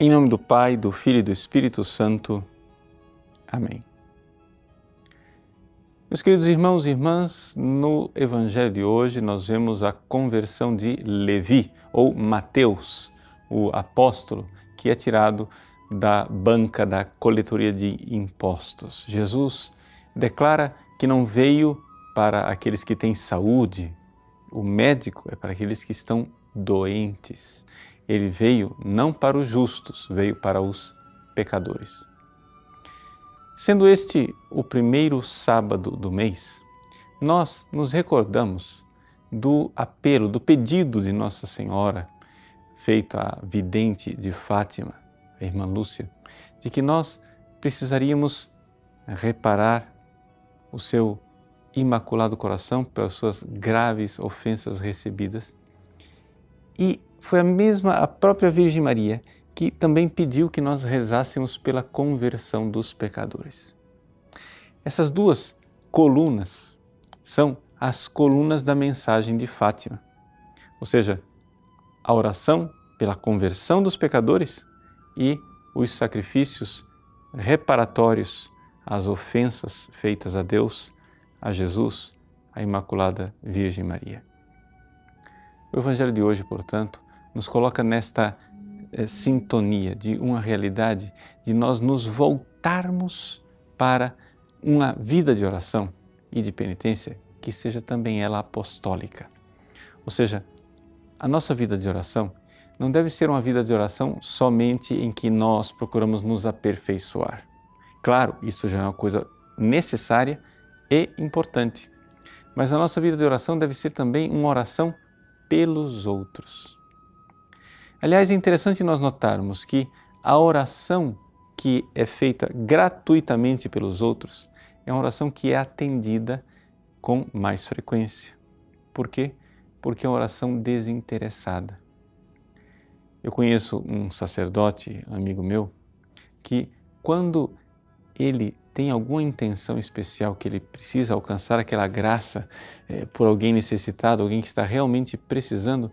Em nome do Pai, do Filho e do Espírito Santo. Amém. Meus queridos irmãos e irmãs, no Evangelho de hoje nós vemos a conversão de Levi, ou Mateus, o apóstolo que é tirado da banca da coletoria de impostos. Jesus declara que não veio para aqueles que têm saúde, o médico é para aqueles que estão doentes. Ele veio não para os justos, veio para os pecadores. Sendo este o primeiro sábado do mês, nós nos recordamos do apelo, do pedido de Nossa Senhora, feito à vidente de Fátima, a irmã Lúcia, de que nós precisaríamos reparar o seu imaculado coração pelas suas graves ofensas recebidas. E foi a mesma, a própria Virgem Maria, que também pediu que nós rezássemos pela conversão dos pecadores. Essas duas colunas são as colunas da mensagem de Fátima, ou seja, a oração pela conversão dos pecadores e os sacrifícios reparatórios às ofensas feitas a Deus a Jesus, a Imaculada Virgem Maria. O Evangelho de hoje, portanto, nos coloca nesta eh, sintonia de uma realidade de nós nos voltarmos para uma vida de oração e de penitência que seja também ela apostólica. Ou seja, a nossa vida de oração não deve ser uma vida de oração somente em que nós procuramos nos aperfeiçoar. Claro, isso já é uma coisa necessária e importante. Mas a nossa vida de oração deve ser também uma oração pelos outros. Aliás, é interessante nós notarmos que a oração que é feita gratuitamente pelos outros é uma oração que é atendida com mais frequência. Por quê? Porque é uma oração desinteressada. Eu conheço um sacerdote, amigo meu, que quando ele tem alguma intenção especial que ele precisa alcançar aquela graça é, por alguém necessitado, alguém que está realmente precisando,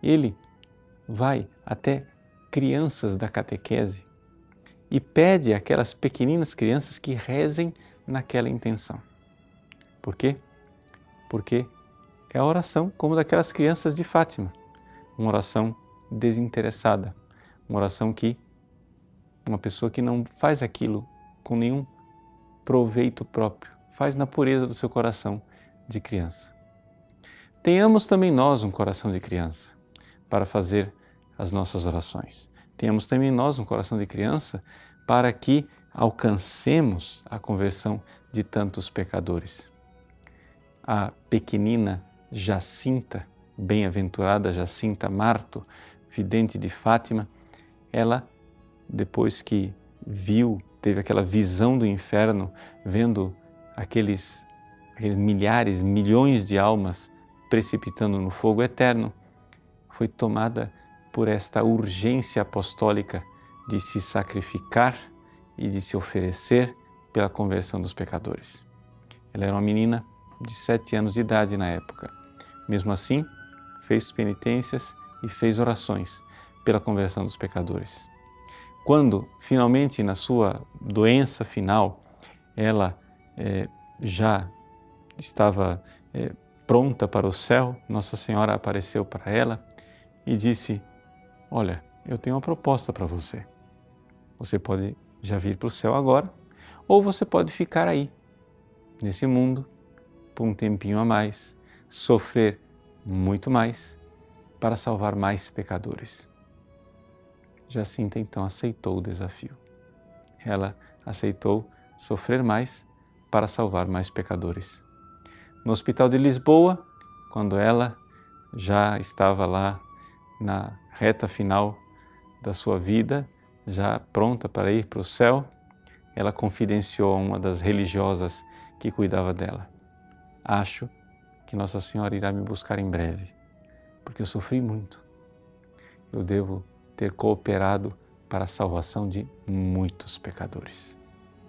ele vai até crianças da catequese e pede àquelas pequeninas crianças que rezem naquela intenção. Por quê? Porque é a oração como daquelas crianças de Fátima, uma oração desinteressada, uma oração que uma pessoa que não faz aquilo com nenhum proveito próprio, faz na pureza do seu coração de criança. Tenhamos também nós um coração de criança para fazer as nossas orações. Tenhamos também nós um coração de criança para que alcancemos a conversão de tantos pecadores. A pequenina Jacinta, bem-aventurada Jacinta Marto, vidente de Fátima, ela, depois que viu teve aquela visão do inferno, vendo aqueles, aqueles milhares, milhões de almas precipitando no fogo eterno, foi tomada por esta urgência apostólica de se sacrificar e de se oferecer pela conversão dos pecadores. Ela era uma menina de sete anos de idade na época. Mesmo assim, fez penitências e fez orações pela conversão dos pecadores. Quando finalmente na sua doença final ela é, já estava é, pronta para o céu, Nossa Senhora apareceu para ela e disse: Olha, eu tenho uma proposta para você. Você pode já vir para o céu agora, ou você pode ficar aí, nesse mundo, por um tempinho a mais, sofrer muito mais para salvar mais pecadores. Jacinta então aceitou o desafio. Ela aceitou sofrer mais para salvar mais pecadores. No Hospital de Lisboa, quando ela já estava lá na reta final da sua vida, já pronta para ir para o céu, ela confidenciou a uma das religiosas que cuidava dela: Acho que Nossa Senhora irá me buscar em breve, porque eu sofri muito. Eu devo ter cooperado para a salvação de muitos pecadores.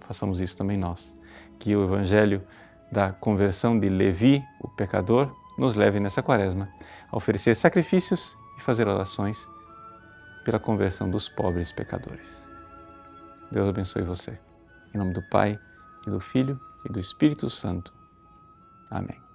Façamos isso também nós. Que o Evangelho da conversão de Levi, o pecador, nos leve nessa quaresma a oferecer sacrifícios e fazer orações pela conversão dos pobres pecadores. Deus abençoe você. Em nome do Pai, e do Filho, e do Espírito Santo. Amém.